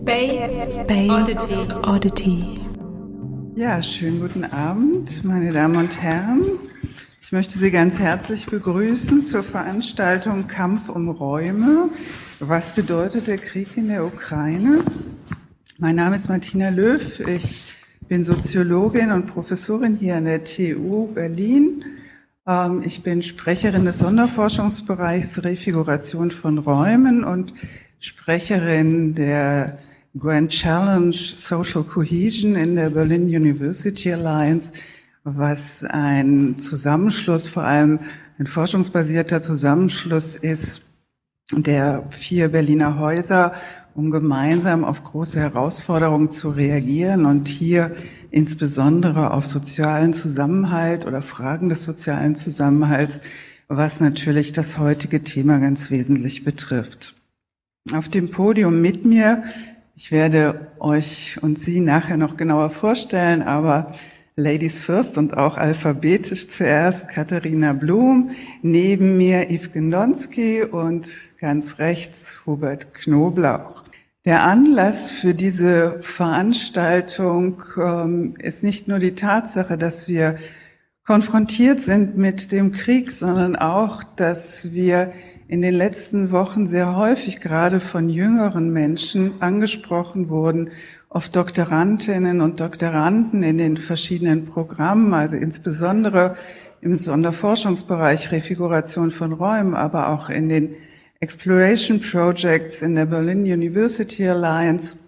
Space, Space Oddity. Oddity. Ja, schönen guten Abend, meine Damen und Herren. Ich möchte Sie ganz herzlich begrüßen zur Veranstaltung Kampf um Räume. Was bedeutet der Krieg in der Ukraine? Mein Name ist Martina Löw. Ich bin Soziologin und Professorin hier an der TU Berlin. Ähm, ich bin Sprecherin des Sonderforschungsbereichs Refiguration von Räumen und Sprecherin der Grand Challenge Social Cohesion in der Berlin University Alliance, was ein Zusammenschluss, vor allem ein forschungsbasierter Zusammenschluss ist der vier Berliner Häuser, um gemeinsam auf große Herausforderungen zu reagieren und hier insbesondere auf sozialen Zusammenhalt oder Fragen des sozialen Zusammenhalts, was natürlich das heutige Thema ganz wesentlich betrifft. Auf dem Podium mit mir, ich werde euch und Sie nachher noch genauer vorstellen, aber Ladies first und auch alphabetisch zuerst Katharina Blum, neben mir Yves Gendonski und ganz rechts Hubert Knoblauch. Der Anlass für diese Veranstaltung ähm, ist nicht nur die Tatsache, dass wir konfrontiert sind mit dem Krieg, sondern auch, dass wir in den letzten Wochen sehr häufig gerade von jüngeren Menschen angesprochen wurden, auf Doktorandinnen und Doktoranden in den verschiedenen Programmen, also insbesondere im Sonderforschungsbereich Refiguration von Räumen, aber auch in den Exploration Projects in der Berlin University Alliance,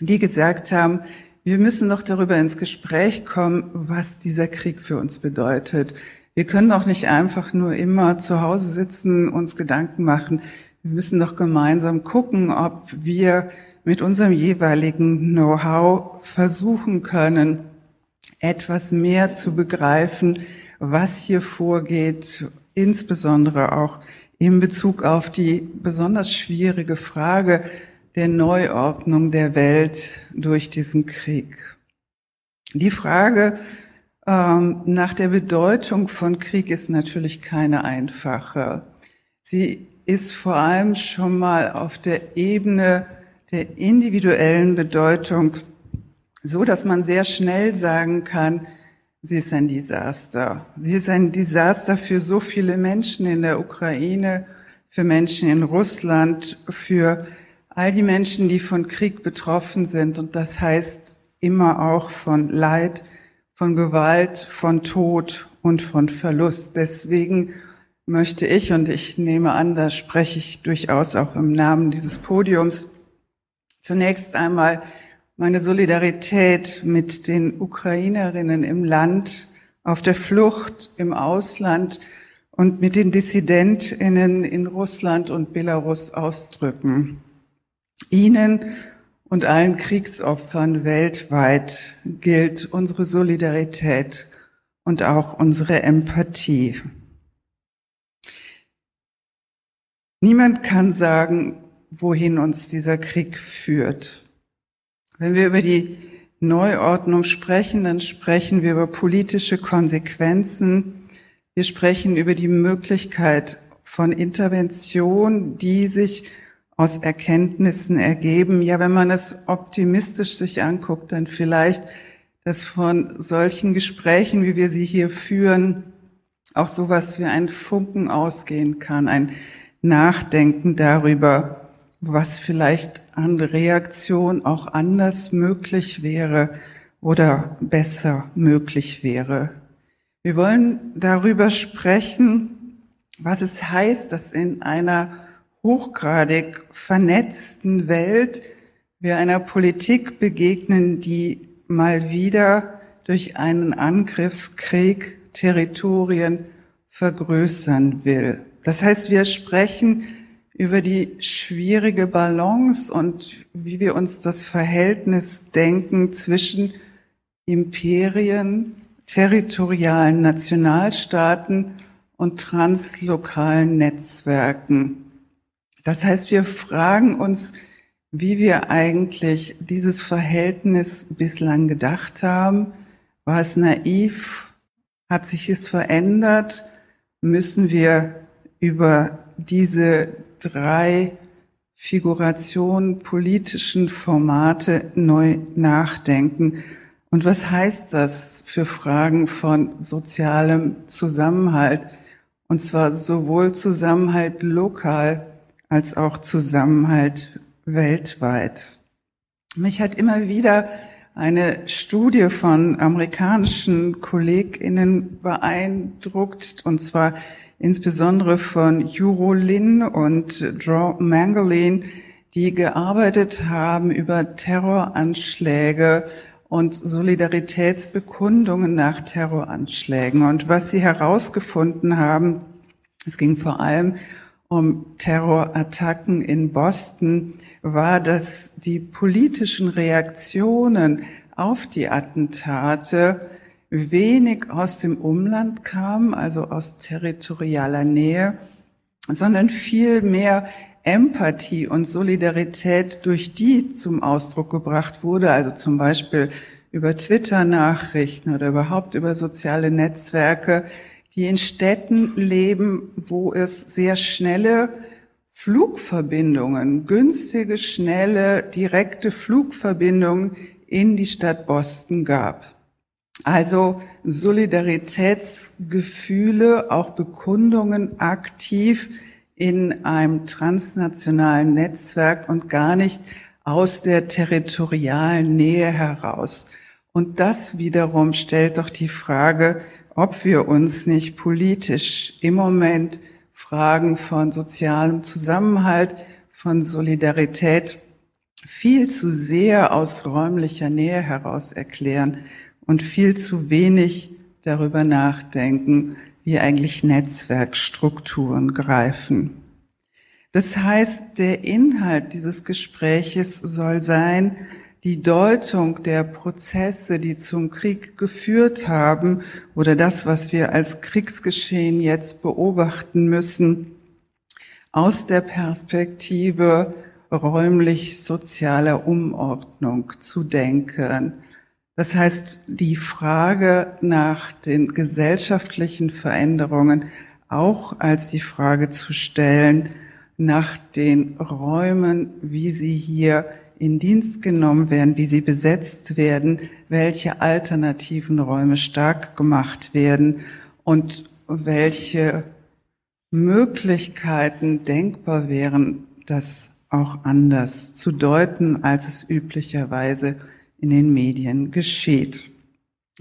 die gesagt haben, wir müssen doch darüber ins Gespräch kommen, was dieser Krieg für uns bedeutet. Wir können doch nicht einfach nur immer zu Hause sitzen, uns Gedanken machen. Wir müssen doch gemeinsam gucken, ob wir mit unserem jeweiligen Know-how versuchen können, etwas mehr zu begreifen, was hier vorgeht, insbesondere auch in Bezug auf die besonders schwierige Frage der Neuordnung der Welt durch diesen Krieg. Die Frage ähm, nach der Bedeutung von Krieg ist natürlich keine einfache. Sie ist vor allem schon mal auf der Ebene der individuellen Bedeutung so, dass man sehr schnell sagen kann, Sie ist ein Desaster. Sie ist ein Desaster für so viele Menschen in der Ukraine, für Menschen in Russland, für all die Menschen, die von Krieg betroffen sind. Und das heißt immer auch von Leid, von Gewalt, von Tod und von Verlust. Deswegen möchte ich, und ich nehme an, da spreche ich durchaus auch im Namen dieses Podiums, zunächst einmal meine Solidarität mit den Ukrainerinnen im Land, auf der Flucht, im Ausland und mit den Dissidentinnen in Russland und Belarus ausdrücken. Ihnen und allen Kriegsopfern weltweit gilt unsere Solidarität und auch unsere Empathie. Niemand kann sagen, wohin uns dieser Krieg führt. Wenn wir über die Neuordnung sprechen, dann sprechen wir über politische Konsequenzen. Wir sprechen über die Möglichkeit von Intervention, die sich aus Erkenntnissen ergeben. Ja, wenn man es optimistisch sich anguckt, dann vielleicht, dass von solchen Gesprächen, wie wir sie hier führen, auch sowas wie ein Funken ausgehen kann, ein Nachdenken darüber, was vielleicht an Reaktion auch anders möglich wäre oder besser möglich wäre. Wir wollen darüber sprechen, was es heißt, dass in einer hochgradig vernetzten Welt wir einer Politik begegnen, die mal wieder durch einen Angriffskrieg Territorien vergrößern will. Das heißt, wir sprechen über die schwierige Balance und wie wir uns das Verhältnis denken zwischen Imperien, territorialen Nationalstaaten und translokalen Netzwerken. Das heißt, wir fragen uns, wie wir eigentlich dieses Verhältnis bislang gedacht haben. War es naiv? Hat sich es verändert? Müssen wir über diese drei Figuration, politischen Formate neu nachdenken. Und was heißt das für Fragen von sozialem Zusammenhalt? Und zwar sowohl Zusammenhalt lokal als auch Zusammenhalt weltweit. Mich hat immer wieder eine Studie von amerikanischen KollegInnen beeindruckt, und zwar insbesondere von Juro Lin und Draw Mangoline, die gearbeitet haben über Terroranschläge und Solidaritätsbekundungen nach Terroranschlägen. Und was sie herausgefunden haben, es ging vor allem um Terrorattacken in Boston, war, dass die politischen Reaktionen auf die Attentate wenig aus dem Umland kamen, also aus territorialer Nähe, sondern viel mehr Empathie und Solidarität durch die zum Ausdruck gebracht wurde, also zum Beispiel über Twitter-Nachrichten oder überhaupt über soziale Netzwerke, die in Städten leben, wo es sehr schnelle Flugverbindungen, günstige, schnelle, direkte Flugverbindungen in die Stadt Boston gab. Also Solidaritätsgefühle, auch Bekundungen aktiv in einem transnationalen Netzwerk und gar nicht aus der territorialen Nähe heraus. Und das wiederum stellt doch die Frage, ob wir uns nicht politisch im Moment Fragen von sozialem Zusammenhalt, von Solidarität viel zu sehr aus räumlicher Nähe heraus erklären und viel zu wenig darüber nachdenken, wie eigentlich Netzwerkstrukturen greifen. Das heißt, der Inhalt dieses Gespräches soll sein, die Deutung der Prozesse, die zum Krieg geführt haben oder das, was wir als Kriegsgeschehen jetzt beobachten müssen, aus der Perspektive räumlich-sozialer Umordnung zu denken. Das heißt, die Frage nach den gesellschaftlichen Veränderungen auch als die Frage zu stellen nach den Räumen, wie sie hier in Dienst genommen werden, wie sie besetzt werden, welche alternativen Räume stark gemacht werden und welche Möglichkeiten denkbar wären, das auch anders zu deuten, als es üblicherweise in den Medien geschieht.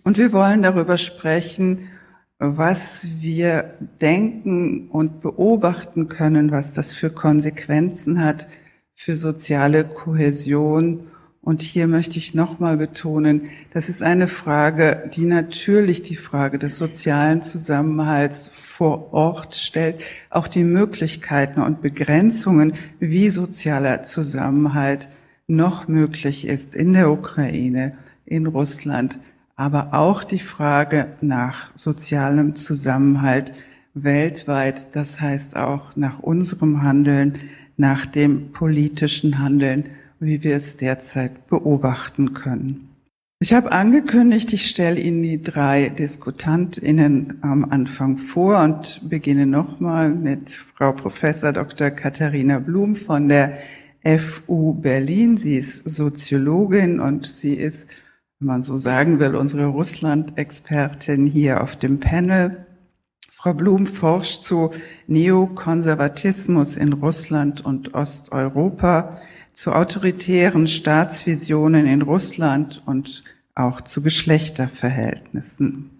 Und wir wollen darüber sprechen, was wir denken und beobachten können, was das für Konsequenzen hat für soziale Kohäsion. Und hier möchte ich nochmal betonen, das ist eine Frage, die natürlich die Frage des sozialen Zusammenhalts vor Ort stellt, auch die Möglichkeiten und Begrenzungen, wie sozialer Zusammenhalt noch möglich ist in der Ukraine, in Russland, aber auch die Frage nach sozialem Zusammenhalt weltweit, das heißt auch nach unserem Handeln, nach dem politischen Handeln, wie wir es derzeit beobachten können. Ich habe angekündigt, ich stelle Ihnen die drei Diskutantinnen am Anfang vor und beginne nochmal mit Frau Professor Dr. Katharina Blum von der FU Berlin. Sie ist Soziologin und sie ist, wenn man so sagen will, unsere Russland-Expertin hier auf dem Panel. Frau Blum forscht zu Neokonservatismus in Russland und Osteuropa, zu autoritären Staatsvisionen in Russland und auch zu Geschlechterverhältnissen.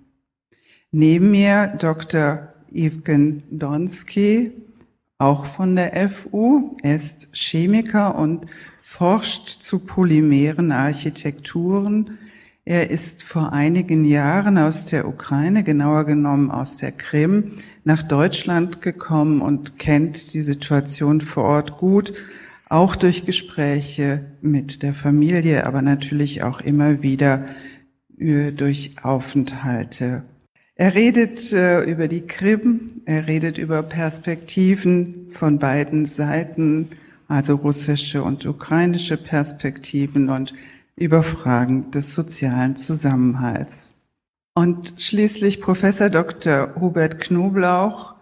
Neben mir Dr. Evgen Donsky, auch von der FU. Er ist Chemiker und forscht zu polymeren Architekturen. Er ist vor einigen Jahren aus der Ukraine, genauer genommen aus der Krim, nach Deutschland gekommen und kennt die Situation vor Ort gut, auch durch Gespräche mit der Familie, aber natürlich auch immer wieder äh, durch Aufenthalte. Er redet äh, über die Krim, er redet über Perspektiven von beiden Seiten, also russische und ukrainische Perspektiven und über Fragen des sozialen Zusammenhalts. Und schließlich Professor Dr. Hubert Knoblauch,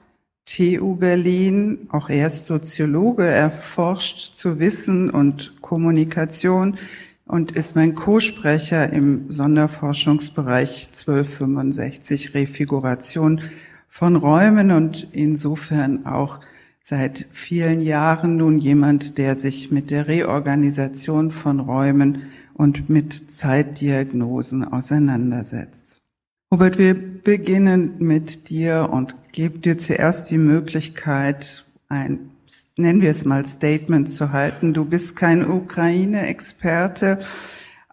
TU Berlin. Auch er ist Soziologe, er forscht zu Wissen und Kommunikation und ist mein Co-Sprecher im Sonderforschungsbereich 1265 Refiguration von Räumen und insofern auch seit vielen Jahren nun jemand, der sich mit der Reorganisation von Räumen und mit Zeitdiagnosen auseinandersetzt. Robert, wir beginnen mit dir und geben dir zuerst die Möglichkeit, ein, nennen wir es mal, Statement zu halten. Du bist kein Ukraine-Experte,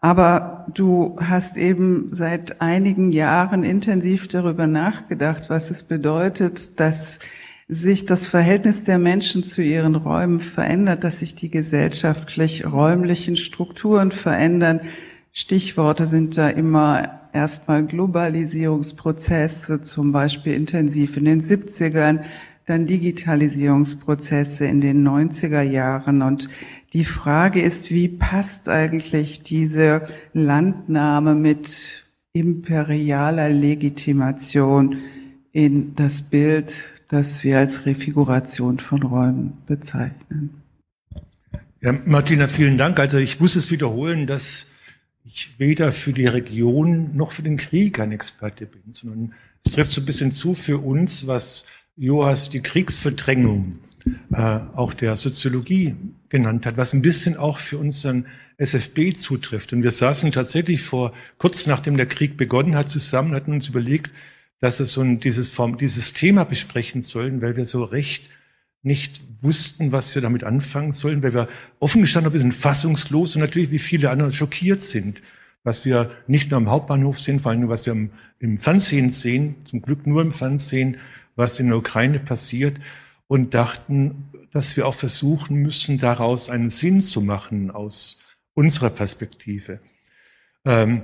aber du hast eben seit einigen Jahren intensiv darüber nachgedacht, was es bedeutet, dass sich das Verhältnis der Menschen zu ihren Räumen verändert, dass sich die gesellschaftlich-räumlichen Strukturen verändern. Stichworte sind da immer erstmal Globalisierungsprozesse, zum Beispiel intensiv in den 70ern, dann Digitalisierungsprozesse in den 90er Jahren. Und die Frage ist, wie passt eigentlich diese Landnahme mit imperialer Legitimation in das Bild, das wir als Refiguration von Räumen bezeichnen? Ja, Martina, vielen Dank. Also ich muss es wiederholen, dass ich weder für die Region noch für den Krieg ein Experte bin, sondern es trifft so ein bisschen zu für uns, was Joas die Kriegsverdrängung äh, auch der Soziologie genannt hat, was ein bisschen auch für unseren SFB zutrifft. Und wir saßen tatsächlich vor, kurz nachdem der Krieg begonnen hat, zusammen, hatten uns überlegt, dass es so ein, dieses, Form, dieses Thema besprechen sollen, weil wir so recht nicht wussten, was wir damit anfangen sollen, weil wir offen gestanden ein bisschen fassungslos und natürlich wie viele andere schockiert sind, was wir nicht nur am Hauptbahnhof sehen, vor allem was wir im, im Fernsehen sehen, zum Glück nur im Fernsehen, was in der Ukraine passiert und dachten, dass wir auch versuchen müssen, daraus einen Sinn zu machen aus unserer Perspektive. Ähm,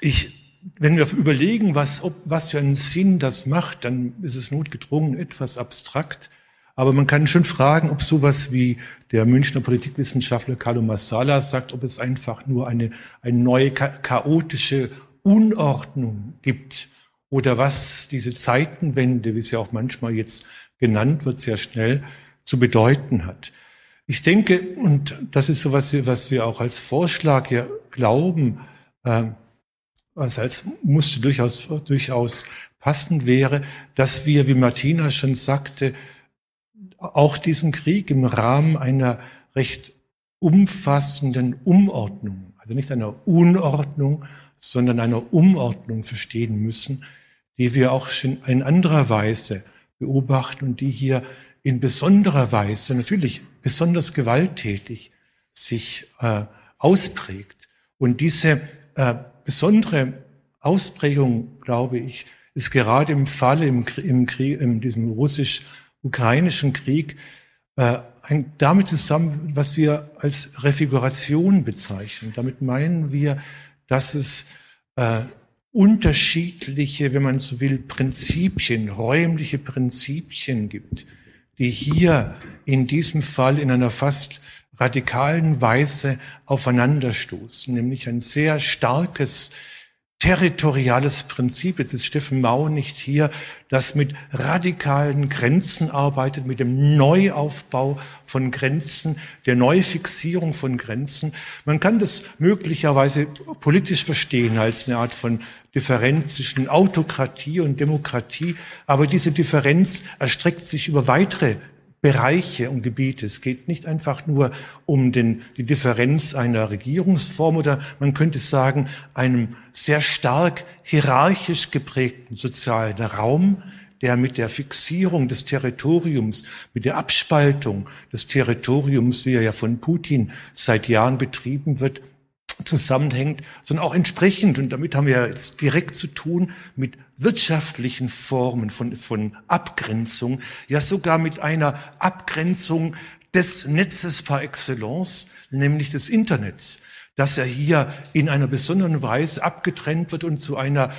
ich, wenn wir überlegen, was, ob, was für einen Sinn das macht, dann ist es notgedrungen etwas abstrakt. Aber man kann schon fragen, ob sowas wie der Münchner Politikwissenschaftler Carlo Massala sagt, ob es einfach nur eine, eine neue chaotische Unordnung gibt oder was diese Zeitenwende, wie sie auch manchmal jetzt genannt wird, sehr schnell zu bedeuten hat. Ich denke, und das ist so was wir, was wir auch als Vorschlag hier glauben, äh, was als musste durchaus, durchaus passend wäre, dass wir, wie Martina schon sagte, auch diesen Krieg im Rahmen einer recht umfassenden Umordnung, also nicht einer Unordnung, sondern einer Umordnung verstehen müssen, die wir auch schon in anderer Weise beobachten und die hier in besonderer Weise, natürlich besonders gewalttätig, sich äh, ausprägt. Und diese äh, besondere Ausprägung, glaube ich, ist gerade im Falle im, im Krieg, in diesem russisch ukrainischen Krieg äh, hängt damit zusammen, was wir als Refiguration bezeichnen. Damit meinen wir, dass es äh, unterschiedliche, wenn man so will, Prinzipien, räumliche Prinzipien gibt, die hier in diesem Fall in einer fast radikalen Weise aufeinanderstoßen, nämlich ein sehr starkes territoriales Prinzip, jetzt ist Steffen Mau nicht hier, das mit radikalen Grenzen arbeitet, mit dem Neuaufbau von Grenzen, der Neufixierung von Grenzen. Man kann das möglicherweise politisch verstehen als eine Art von Differenz zwischen Autokratie und Demokratie, aber diese Differenz erstreckt sich über weitere Bereiche und Gebiete. Es geht nicht einfach nur um den, die Differenz einer Regierungsform oder man könnte sagen, einem sehr stark hierarchisch geprägten sozialen Raum, der mit der Fixierung des Territoriums, mit der Abspaltung des Territoriums, wie er ja von Putin seit Jahren betrieben wird, zusammenhängt, sondern auch entsprechend, und damit haben wir jetzt direkt zu tun, mit wirtschaftlichen Formen von, von Abgrenzung, ja sogar mit einer Abgrenzung des Netzes par excellence, nämlich des Internets, dass er hier in einer besonderen Weise abgetrennt wird und zu einer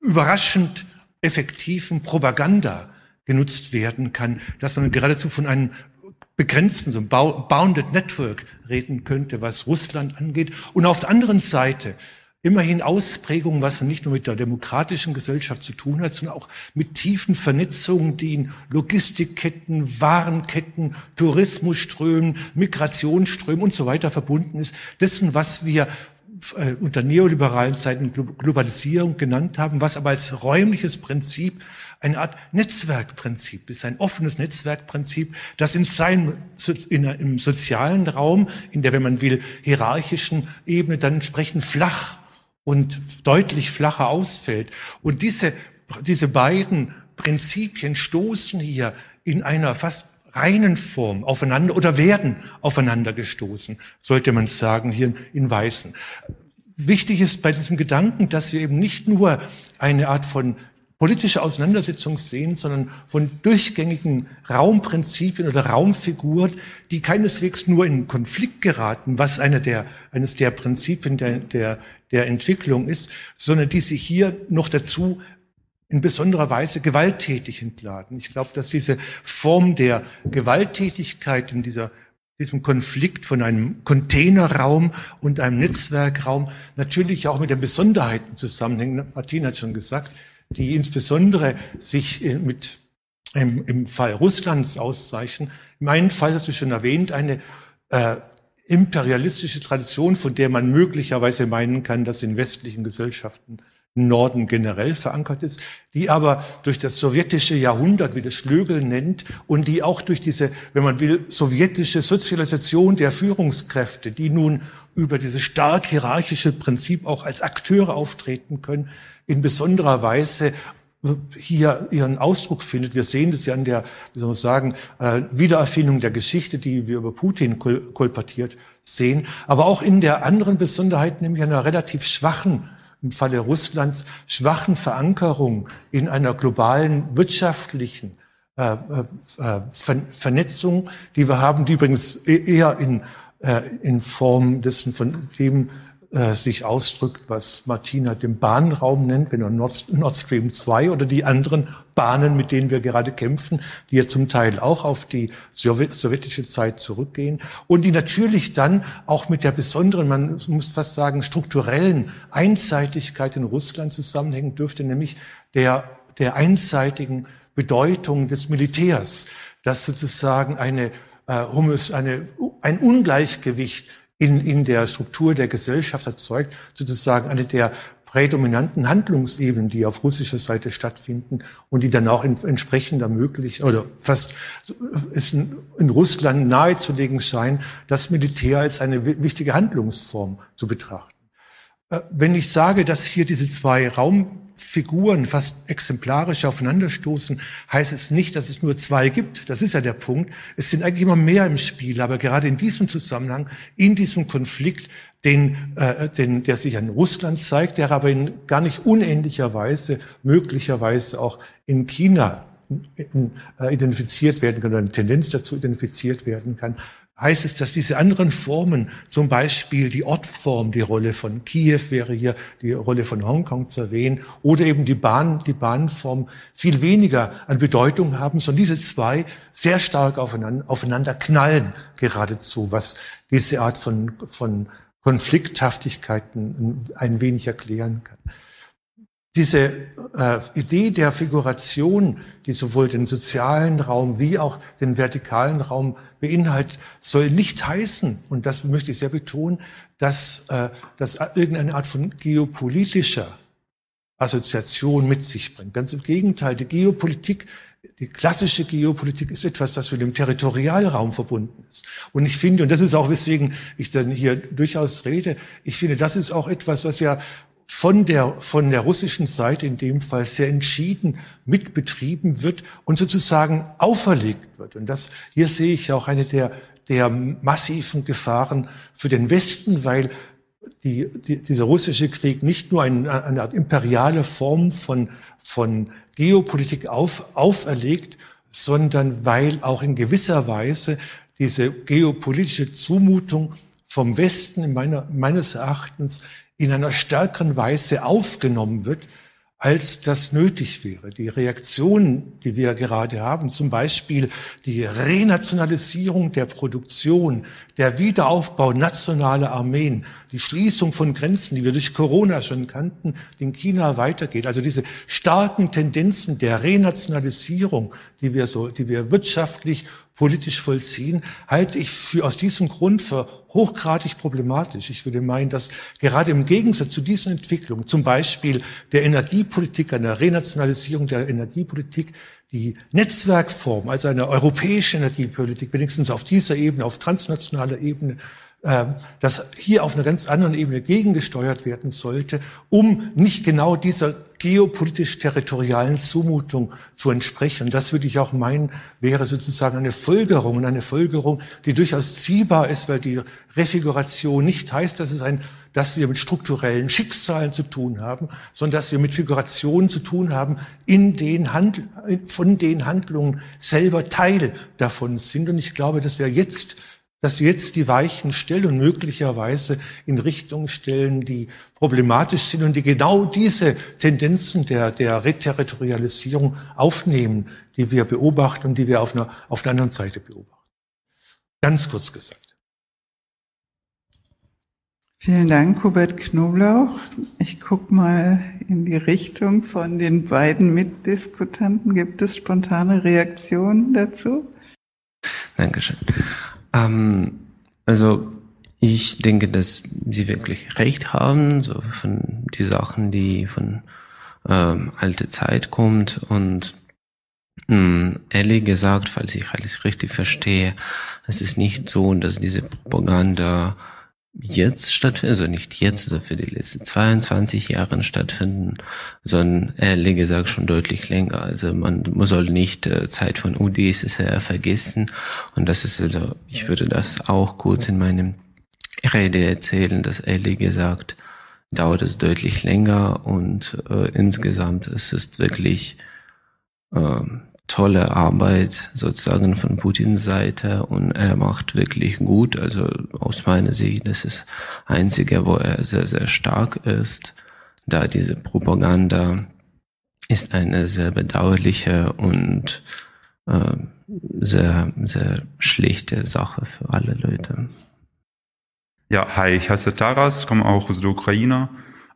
überraschend effektiven Propaganda genutzt werden kann, dass man geradezu von einem begrenzten, so ein Bounded Network reden könnte, was Russland angeht. Und auf der anderen Seite immerhin Ausprägungen, was nicht nur mit der demokratischen Gesellschaft zu tun hat, sondern auch mit tiefen Vernetzungen, die in Logistikketten, Warenketten, Tourismusströmen, Migrationsströmen und so weiter verbunden ist. Dessen, was wir äh, unter neoliberalen Zeiten Globalisierung genannt haben, was aber als räumliches Prinzip eine Art Netzwerkprinzip ist, ein offenes Netzwerkprinzip, das in seinem, in, im sozialen Raum, in der, wenn man will, hierarchischen Ebene dann entsprechend flach und deutlich flacher ausfällt. Und diese, diese beiden Prinzipien stoßen hier in einer fast reinen Form aufeinander oder werden aufeinander gestoßen, sollte man sagen, hier in Weißen. Wichtig ist bei diesem Gedanken, dass wir eben nicht nur eine Art von politische Auseinandersetzung sehen, sondern von durchgängigen Raumprinzipien oder Raumfiguren, die keineswegs nur in Konflikt geraten, was einer der, eines der Prinzipien der, der, der Entwicklung ist, sondern die sich hier noch dazu in besonderer Weise gewalttätig entladen. Ich glaube, dass diese Form der Gewalttätigkeit in dieser diesem Konflikt von einem Containerraum und einem Netzwerkraum natürlich auch mit den Besonderheiten zusammenhängt. Martin hat schon gesagt, die insbesondere sich äh, mit im, im Fall Russlands auszeichnen. In meinem Fall hast du schon erwähnt, eine äh, imperialistische Tradition, von der man möglicherweise meinen kann, dass in westlichen Gesellschaften Norden generell verankert ist, die aber durch das sowjetische Jahrhundert, wie das Schlögel nennt, und die auch durch diese, wenn man will, sowjetische Sozialisation der Führungskräfte, die nun über dieses stark hierarchische Prinzip auch als Akteure auftreten können, in besonderer Weise hier ihren Ausdruck findet. Wir sehen das ja an der, wie soll man sagen, äh, Wiedererfindung der Geschichte, die wir über Putin kolportiert sehen, aber auch in der anderen Besonderheit, nämlich einer relativ schwachen, im Falle Russlands, schwachen Verankerung in einer globalen wirtschaftlichen äh, äh, Vernetzung, die wir haben, die übrigens e-, eher in, in Form dessen, von dem äh, sich ausdrückt, was Martina den Bahnraum nennt, wenn er Nord, Nord Stream 2 oder die anderen Bahnen, mit denen wir gerade kämpfen, die ja zum Teil auch auf die sowjetische Zeit zurückgehen und die natürlich dann auch mit der besonderen, man muss fast sagen, strukturellen Einseitigkeit in Russland zusammenhängen dürfte, nämlich der, der einseitigen Bedeutung des Militärs, das sozusagen eine, äh, eine, ein Ungleichgewicht in, in der Struktur der Gesellschaft erzeugt, sozusagen eine der prädominanten Handlungsebenen, die auf russischer Seite stattfinden und die dann auch in, entsprechend ermöglichen oder fast es in, in Russland nahezulegen scheinen, das Militär als eine wichtige Handlungsform zu betrachten. Äh, wenn ich sage, dass hier diese zwei Raumfiguren fast exemplarisch aufeinanderstoßen, heißt es nicht, dass es nur zwei gibt. Das ist ja der Punkt. Es sind eigentlich immer mehr im Spiel, aber gerade in diesem Zusammenhang, in diesem Konflikt, den, äh, den, der sich an Russland zeigt, der aber in gar nicht unähnlicher Weise, möglicherweise auch in China äh, identifiziert werden kann oder eine Tendenz dazu identifiziert werden kann, heißt es, dass diese anderen Formen, zum Beispiel die Ortform, die Rolle von Kiew wäre hier die Rolle von Hongkong zu erwähnen, oder eben die Bahn, die Bahnform viel weniger an Bedeutung haben, sondern diese zwei sehr stark aufeinander, aufeinander knallen geradezu, was diese Art von, von Konflikthaftigkeiten ein wenig erklären kann diese äh, Idee der Figuration, die sowohl den sozialen Raum wie auch den vertikalen Raum beinhaltet, soll nicht heißen, und das möchte ich sehr betonen, dass äh, das irgendeine Art von geopolitischer Assoziation mit sich bringt. Ganz im Gegenteil, die Geopolitik, die klassische Geopolitik ist etwas, das mit dem Territorialraum verbunden ist. Und ich finde, und das ist auch, weswegen ich dann hier durchaus rede, ich finde, das ist auch etwas, was ja von der, von der russischen Seite in dem Fall sehr entschieden mitbetrieben wird und sozusagen auferlegt wird. Und das, hier sehe ich auch eine der, der massiven Gefahren für den Westen, weil die, die, dieser russische Krieg nicht nur eine, eine Art imperiale Form von, von Geopolitik auf, auferlegt, sondern weil auch in gewisser Weise diese geopolitische Zumutung vom Westen in meiner, meines Erachtens in einer stärkeren Weise aufgenommen wird, als das nötig wäre. Die Reaktionen, die wir gerade haben, zum Beispiel die Renationalisierung der Produktion, der Wiederaufbau nationaler Armeen, die Schließung von Grenzen, die wir durch Corona schon kannten, die in China weitergeht. Also diese starken Tendenzen der Renationalisierung, die wir so, die wir wirtschaftlich politisch vollziehen, halte ich für, aus diesem Grund für hochgradig problematisch. Ich würde meinen, dass gerade im Gegensatz zu diesen Entwicklungen, zum Beispiel der Energiepolitik, einer Renationalisierung der Energiepolitik, die Netzwerkform, also eine europäische Energiepolitik, wenigstens auf dieser Ebene, auf transnationaler Ebene, ähm, dass hier auf einer ganz anderen Ebene gegengesteuert werden sollte, um nicht genau dieser geopolitisch-territorialen Zumutung zu entsprechen. Das würde ich auch meinen, wäre sozusagen eine Folgerung und eine Folgerung, die durchaus ziehbar ist, weil die Refiguration nicht heißt, dass es ein dass wir mit strukturellen Schicksalen zu tun haben, sondern dass wir mit Figurationen zu tun haben, in den Handl von den Handlungen selber Teil davon sind. Und ich glaube, dass wir jetzt dass wir jetzt die Weichen stellen und möglicherweise in Richtungen stellen, die problematisch sind und die genau diese Tendenzen der, der Reterritorialisierung aufnehmen, die wir beobachten und die wir auf einer, auf einer anderen Seite beobachten. Ganz kurz gesagt. Vielen Dank, Hubert Knoblauch. Ich gucke mal in die Richtung von den beiden Mitdiskutanten. Gibt es spontane Reaktionen dazu? Dankeschön. Ähm, also ich denke, dass Sie wirklich recht haben, so von die Sachen, die von ähm, alte Zeit kommt und mh, hm, ehrlich gesagt, falls ich alles richtig verstehe, es ist nicht so, dass diese Propaganda jetzt stattfinden, also nicht jetzt, also für die letzten 22 Jahre stattfinden, sondern ehrlich gesagt schon deutlich länger. Also man, man soll nicht äh, Zeit von UdSSR vergessen. Und das ist also, ich würde das auch kurz in meinem Rede erzählen, dass ehrlich gesagt dauert es deutlich länger und äh, insgesamt ist es wirklich äh, tolle Arbeit sozusagen von Putins Seite und er macht wirklich gut. Also aus meiner Sicht, das ist einzige, wo er sehr, sehr stark ist, da diese Propaganda ist eine sehr bedauerliche und äh, sehr, sehr schlichte Sache für alle Leute. Ja, hi, ich heiße Taras, komme auch aus der Ukraine.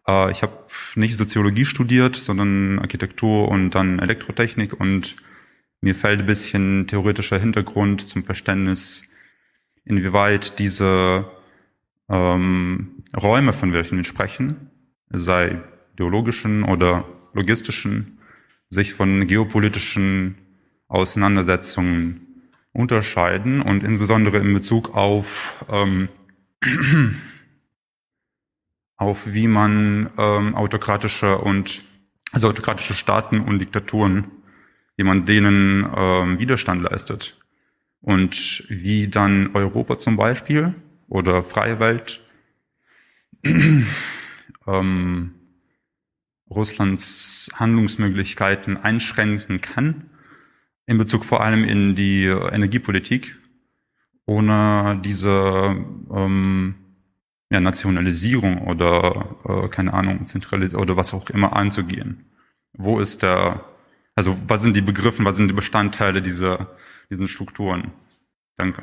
Äh, ich habe nicht Soziologie studiert, sondern Architektur und dann Elektrotechnik und mir fällt ein bisschen theoretischer Hintergrund zum Verständnis, inwieweit diese ähm, Räume, von welchen wir sprechen, sei ideologischen oder logistischen, sich von geopolitischen Auseinandersetzungen unterscheiden und insbesondere in Bezug auf, ähm, auf wie man ähm, autokratische und also autokratische Staaten und Diktaturen wie man denen ähm, Widerstand leistet. Und wie dann Europa zum Beispiel oder freie Welt ähm, Russlands Handlungsmöglichkeiten einschränken kann, in Bezug vor allem in die Energiepolitik, ohne diese ähm, ja, Nationalisierung oder äh, keine Ahnung, Zentralisierung oder was auch immer anzugehen. Wo ist der also was sind die Begriffe, was sind die Bestandteile dieser, diesen Strukturen? Danke.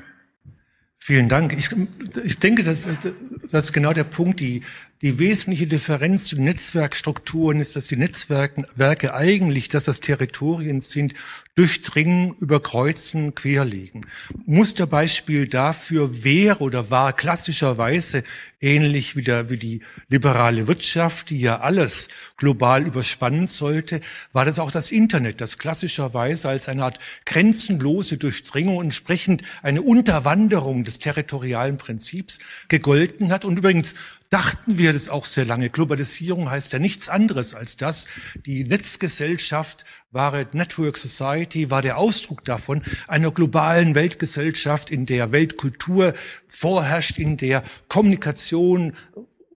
Vielen Dank. Ich, ich denke, das, das ist genau der Punkt. Die, die wesentliche Differenz zu Netzwerkstrukturen ist, dass die Netzwerke eigentlich, dass das Territorien sind, durchdringen, überkreuzen, querlegen. Musterbeispiel dafür wäre oder war klassischerweise ähnlich wie, der, wie die liberale Wirtschaft, die ja alles global überspannen sollte, war das auch das Internet, das klassischerweise als eine Art grenzenlose Durchdringung entsprechend eine Unterwanderung des territorialen Prinzips gegolten hat. Und übrigens dachten wir das auch sehr lange. Globalisierung heißt ja nichts anderes als das. Die Netzgesellschaft war Network Society, war der Ausdruck davon, einer globalen Weltgesellschaft, in der Weltkultur vorherrscht, in der Kommunikation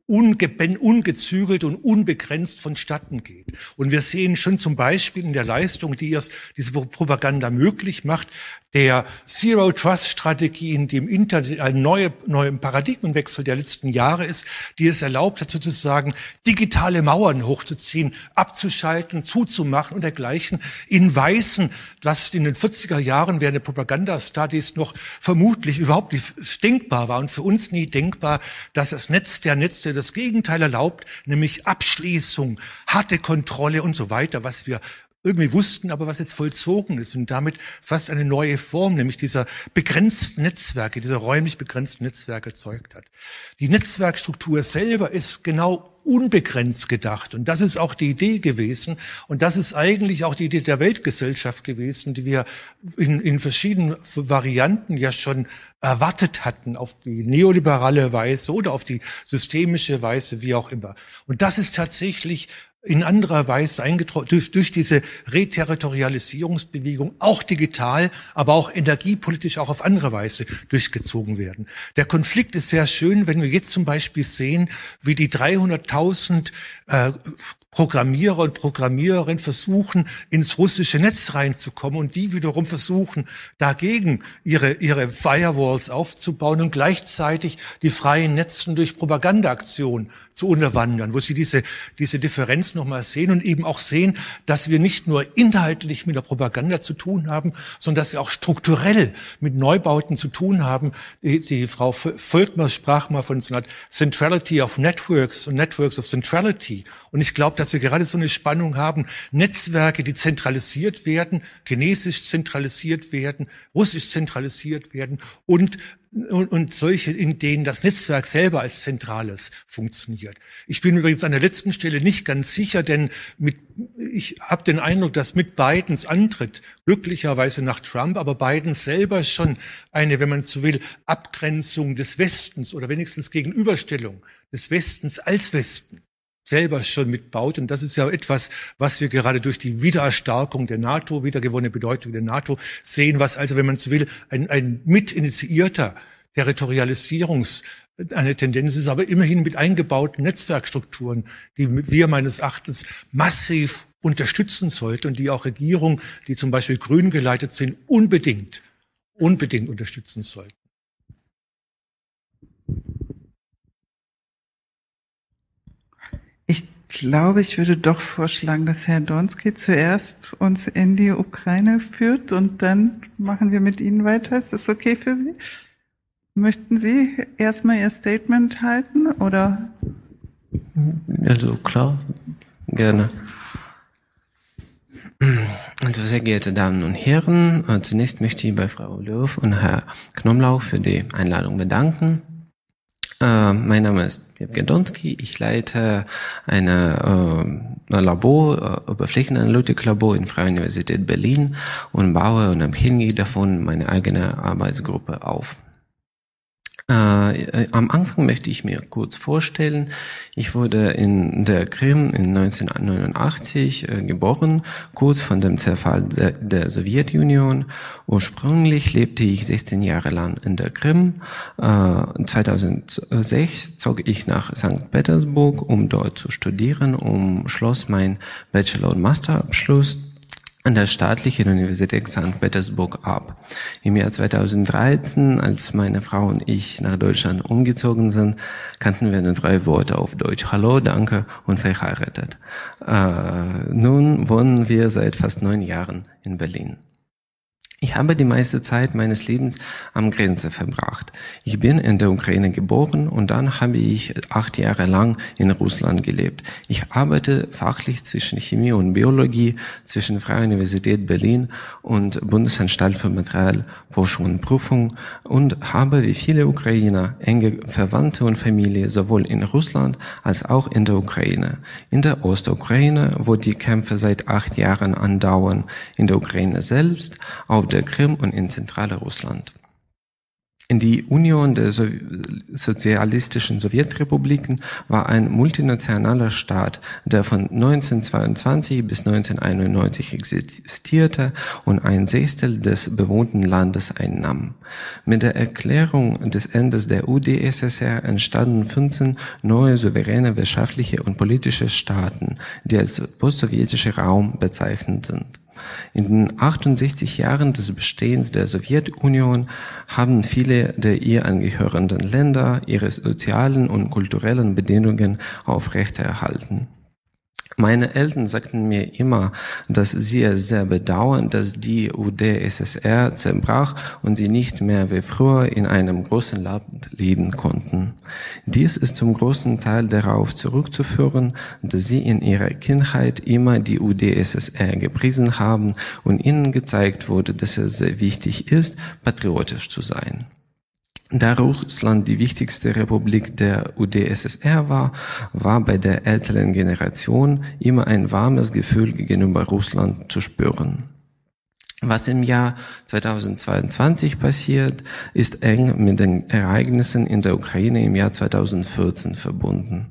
ungezügelt und unbegrenzt vonstatten geht. Und wir sehen schon zum Beispiel in der Leistung, die es diese Propaganda möglich macht, der Zero Trust Strategie, in dem Internet ein neuer neue Paradigmenwechsel der letzten Jahre ist, die es erlaubt hat, sozusagen digitale Mauern hochzuziehen, abzuschalten, zuzumachen und dergleichen in Weißen, was in den 40er Jahren während der Propaganda-Studies noch vermutlich überhaupt nicht denkbar war und für uns nie denkbar, dass das Netz der Netze das Gegenteil erlaubt, nämlich Abschließung, harte Kontrolle und so weiter, was wir irgendwie wussten, aber was jetzt vollzogen ist und damit fast eine neue Form, nämlich dieser begrenzten Netzwerke, dieser räumlich begrenzten Netzwerke erzeugt hat. Die Netzwerkstruktur selber ist genau unbegrenzt gedacht. Und das ist auch die Idee gewesen. Und das ist eigentlich auch die Idee der Weltgesellschaft gewesen, die wir in, in verschiedenen Varianten ja schon erwartet hatten auf die neoliberale Weise oder auf die systemische Weise, wie auch immer. Und das ist tatsächlich in anderer Weise durch, durch diese Reterritorialisierungsbewegung, auch digital, aber auch energiepolitisch auch auf andere Weise durchgezogen werden. Der Konflikt ist sehr schön, wenn wir jetzt zum Beispiel sehen, wie die 300.000 äh, Programmierer und Programmiererinnen versuchen, ins russische Netz reinzukommen und die wiederum versuchen, dagegen ihre, ihre Firewalls aufzubauen und gleichzeitig die freien Netzen durch Propagandaaktionen zu unterwandern, wo sie diese, diese Differenz nochmal sehen und eben auch sehen, dass wir nicht nur inhaltlich mit der Propaganda zu tun haben, sondern dass wir auch strukturell mit Neubauten zu tun haben. Die, die Frau Volkmar sprach mal von so einer Centrality of Networks und Networks of Centrality. Und ich glaube, dass wir gerade so eine Spannung haben, Netzwerke, die zentralisiert werden, chinesisch zentralisiert werden, russisch zentralisiert werden und und, und solche, in denen das Netzwerk selber als zentrales funktioniert. Ich bin übrigens an der letzten Stelle nicht ganz sicher, denn mit, ich habe den Eindruck, dass mit Bidens Antritt, glücklicherweise nach Trump, aber Biden selber schon eine, wenn man so will, Abgrenzung des Westens oder wenigstens Gegenüberstellung des Westens als Westen selber schon mitbaut. Und das ist ja etwas, was wir gerade durch die Wiedererstarkung der NATO, wiedergewonnene Bedeutung der NATO sehen, was also, wenn man so will, ein, ein mitinitiierter Territorialisierungs eine Tendenz ist, aber immerhin mit eingebauten Netzwerkstrukturen, die wir meines Erachtens massiv unterstützen sollten und die auch Regierungen, die zum Beispiel grün geleitet sind, unbedingt, unbedingt unterstützen sollten. Ich glaube, ich würde doch vorschlagen, dass Herr Donski zuerst uns in die Ukraine führt und dann machen wir mit Ihnen weiter. Ist das okay für Sie? Möchten Sie erstmal Ihr Statement halten oder? Also klar, gerne. Also sehr geehrte Damen und Herren, äh, zunächst möchte ich bei Frau Löw und Herr Knomlau für die Einladung bedanken. Äh, mein Name ist Jevgen Donski. Ich leite eine äh, Labor, äh, Oberflächenanalytik-Labor in Freie Universität Berlin und baue und abhängig davon meine eigene Arbeitsgruppe auf. Äh, am Anfang möchte ich mir kurz vorstellen. Ich wurde in der Krim in 1989 äh, geboren, kurz vor dem Zerfall der, Sowjetunion. Ursprünglich lebte ich 16 Jahre lang in der Krim. Äh, 2006 zog ich nach St. Petersburg, um dort zu studieren, um schloss mein Bachelor- und Masterabschluss an der Staatlichen Universität St. Petersburg ab. Im Jahr 2013, als meine Frau und ich nach Deutschland umgezogen sind, kannten wir nur drei Worte auf Deutsch. Hallo, danke und verheiratet. Äh, nun wohnen wir seit fast neun Jahren in Berlin. Ich habe die meiste Zeit meines Lebens am Grenze verbracht. Ich bin in der Ukraine geboren und dann habe ich acht Jahre lang in Russland gelebt. Ich arbeite fachlich zwischen Chemie und Biologie, zwischen Freie Universität Berlin und Bundesanstalt für Materialforschung und Prüfung und habe wie viele Ukrainer enge Verwandte und Familie sowohl in Russland als auch in der Ukraine. In der Ostukraine, wo die Kämpfe seit acht Jahren andauern, in der Ukraine selbst, auf der Krim und in Zentralrussland. Die Union der so sozialistischen Sowjetrepubliken war ein multinationaler Staat, der von 1922 bis 1991 existierte und ein Sechstel des bewohnten Landes einnahm. Mit der Erklärung des Endes der UdSSR entstanden 15 neue souveräne wirtschaftliche und politische Staaten, die als postsowjetischer Raum bezeichnet sind. In den 68 Jahren des Bestehens der Sowjetunion haben viele der ihr angehörenden Länder ihre sozialen und kulturellen Bedingungen aufrechterhalten. Meine Eltern sagten mir immer, dass sie es sehr bedauern, dass die UdSSR zerbrach und sie nicht mehr wie früher in einem großen Land leben konnten. Dies ist zum großen Teil darauf zurückzuführen, dass sie in ihrer Kindheit immer die UdSSR gepriesen haben und ihnen gezeigt wurde, dass es sehr wichtig ist, patriotisch zu sein. Da Russland die wichtigste Republik der UdSSR war, war bei der älteren Generation immer ein warmes Gefühl gegenüber Russland zu spüren. Was im Jahr 2022 passiert, ist eng mit den Ereignissen in der Ukraine im Jahr 2014 verbunden.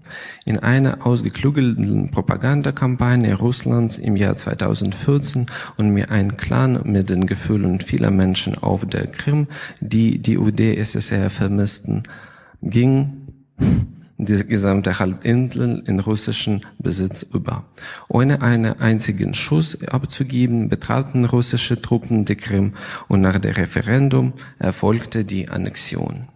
In einer ausgeklugelten Propagandakampagne Russlands im Jahr 2014 und mir ein Clan mit den Gefühlen vieler Menschen auf der Krim, die die UdSSR vermissten, ging die gesamte Halbinsel in russischen Besitz über. Ohne einen einzigen Schuss abzugeben, betraten russische Truppen die Krim und nach dem Referendum erfolgte die Annexion.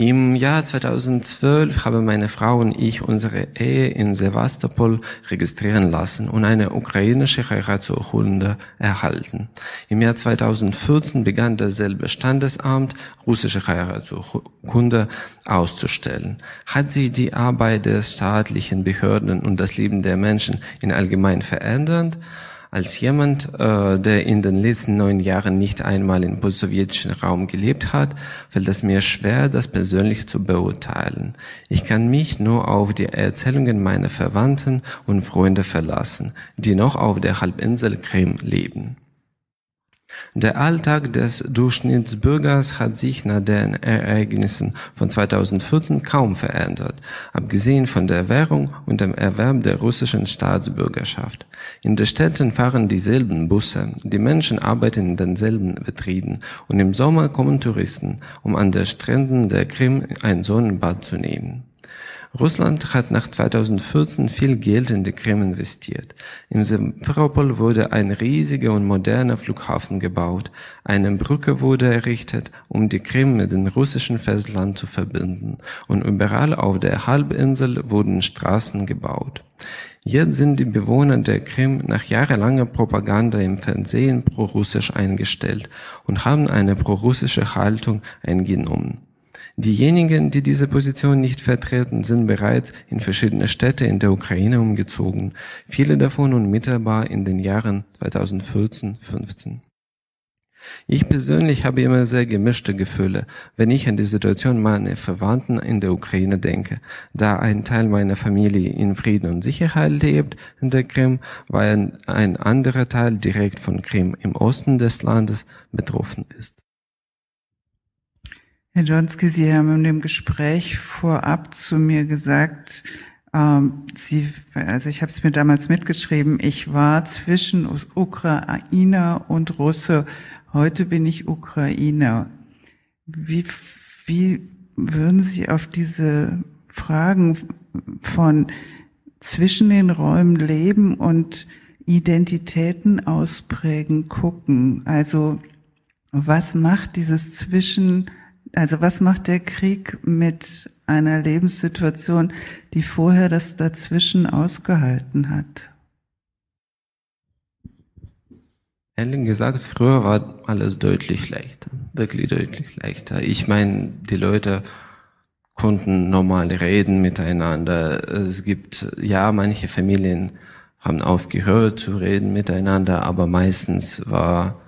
Im Jahr 2012 haben meine Frau und ich unsere Ehe in Sevastopol registrieren lassen und eine ukrainische Heiratsurkunde erhalten. Im Jahr 2014 begann dasselbe Standesamt, russische Heiratsurkunde auszustellen. Hat sie die Arbeit des staatlichen Behörden und das Leben der Menschen in allgemein verändert? Als jemand, äh, der in den letzten neun Jahren nicht einmal im postsowjetischen Raum gelebt hat, fällt es mir schwer, das persönlich zu beurteilen. Ich kann mich nur auf die Erzählungen meiner Verwandten und Freunde verlassen, die noch auf der Halbinsel Krim leben. Der Alltag des Durchschnittsbürgers hat sich nach den Ereignissen von 2014 kaum verändert, abgesehen von der Währung und dem Erwerb der russischen Staatsbürgerschaft. In den Städten fahren dieselben Busse, die Menschen arbeiten in denselben Betrieben und im Sommer kommen Touristen, um an den Stränden der Krim ein Sonnenbad zu nehmen. Russland hat nach 2014 viel Geld in die Krim investiert. In Simferopol wurde ein riesiger und moderner Flughafen gebaut. Eine Brücke wurde errichtet, um die Krim mit dem russischen Festland zu verbinden. Und überall auf der Halbinsel wurden Straßen gebaut. Jetzt sind die Bewohner der Krim nach jahrelanger Propaganda im Fernsehen pro-russisch eingestellt und haben eine pro-russische Haltung eingenommen. Diejenigen, die diese Position nicht vertreten, sind bereits in verschiedene Städte in der Ukraine umgezogen, viele davon unmittelbar in den Jahren 2014-15. Ich persönlich habe immer sehr gemischte Gefühle, wenn ich an die Situation meiner Verwandten in der Ukraine denke, da ein Teil meiner Familie in Frieden und Sicherheit lebt in der Krim, weil ein anderer Teil direkt von Krim im Osten des Landes betroffen ist. Herr Jonski, Sie haben in dem Gespräch vorab zu mir gesagt, ähm, Sie, also ich habe es mir damals mitgeschrieben, ich war zwischen Ukrainer und Russe. Heute bin ich Ukrainer. Wie, wie würden Sie auf diese Fragen von zwischen den Räumen leben und Identitäten ausprägen gucken? Also was macht dieses Zwischen also was macht der Krieg mit einer Lebenssituation, die vorher das dazwischen ausgehalten hat? Ehrlich gesagt, früher war alles deutlich leichter, wirklich deutlich leichter. Ich meine, die Leute konnten normal reden miteinander. Es gibt, ja, manche Familien haben aufgehört zu reden miteinander, aber meistens war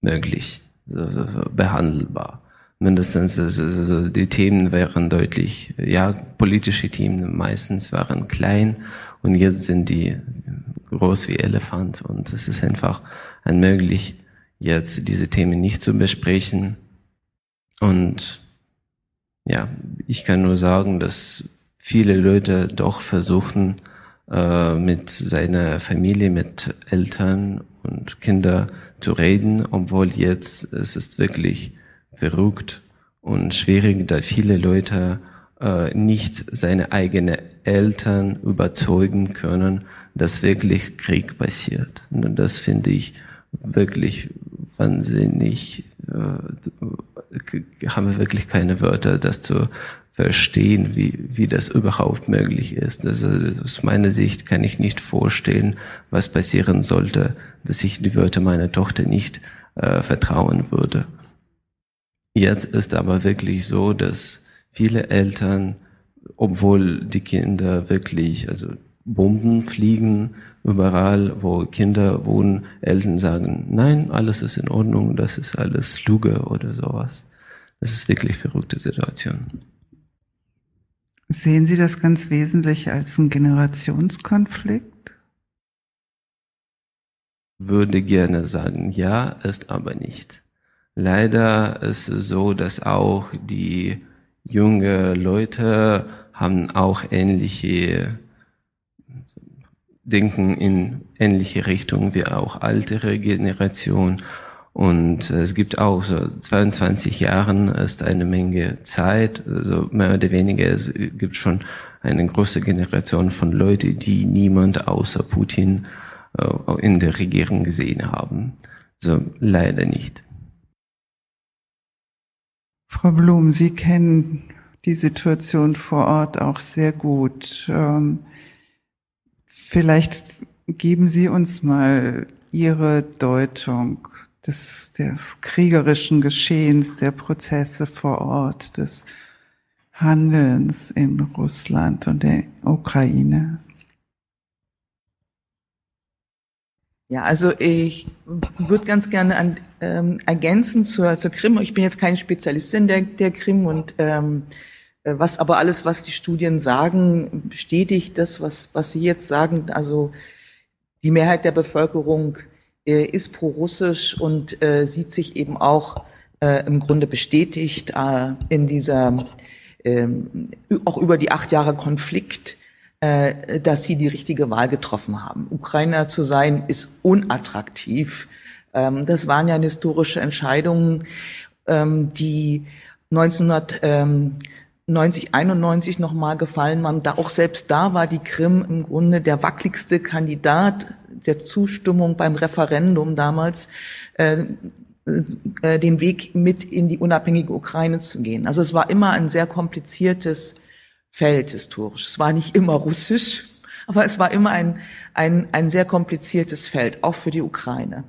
möglich behandelbar. Mindestens also die Themen wären deutlich, ja, politische Themen meistens waren klein und jetzt sind die groß wie Elefant und es ist einfach unmöglich, jetzt diese Themen nicht zu besprechen. Und ja, ich kann nur sagen, dass viele Leute doch versuchen, äh, mit seiner Familie, mit Eltern und Kinder zu reden, obwohl jetzt es ist wirklich verrückt und schwierig, da viele Leute äh, nicht seine eigenen Eltern überzeugen können, dass wirklich Krieg passiert. Und das finde ich wirklich wahnsinnig, äh, haben wir wirklich keine Wörter, das zu verstehen, wie, wie das überhaupt möglich ist. Also aus meiner Sicht kann ich nicht vorstellen, was passieren sollte, dass ich die Wörter meiner Tochter nicht äh, vertrauen würde. Jetzt ist aber wirklich so, dass viele Eltern, obwohl die Kinder wirklich, also Bomben fliegen überall, wo Kinder wohnen, Eltern sagen, nein, alles ist in Ordnung, das ist alles Lüge oder sowas. Das ist wirklich verrückte Situation. Sehen Sie das ganz wesentlich als einen Generationskonflikt? Würde gerne sagen, ja, ist aber nicht. Leider ist es so, dass auch die junge Leute haben auch ähnliche denken in ähnliche Richtungen wie auch ältere Generation und es gibt auch so 22 Jahren ist eine Menge Zeit, also mehr oder weniger, es gibt schon eine große Generation von Leuten, die niemand außer Putin äh, in der Regierung gesehen haben. So leider nicht. Frau Blum, Sie kennen die Situation vor Ort auch sehr gut. Ähm, vielleicht geben Sie uns mal Ihre Deutung des, des kriegerischen Geschehens, der Prozesse vor Ort, des Handelns in Russland und der Ukraine? Ja, also ich würde ganz gerne an, ähm, ergänzen zur, zur Krim. Ich bin jetzt keine Spezialistin der, der Krim und ähm, äh, was aber alles, was die Studien sagen, bestätigt das, was, was Sie jetzt sagen. Also die Mehrheit der Bevölkerung ist pro-russisch und äh, sieht sich eben auch äh, im Grunde bestätigt äh, in dieser, äh, auch über die acht Jahre Konflikt, äh, dass sie die richtige Wahl getroffen haben. Ukrainer zu sein ist unattraktiv. Ähm, das waren ja historische Entscheidungen, ähm, die 1990, 91 nochmal gefallen waren. Da auch selbst da war die Krim im Grunde der wackeligste Kandidat der Zustimmung beim Referendum damals, äh, äh, den Weg mit in die unabhängige Ukraine zu gehen. Also es war immer ein sehr kompliziertes Feld historisch. Es war nicht immer russisch, aber es war immer ein, ein, ein sehr kompliziertes Feld, auch für die Ukraine.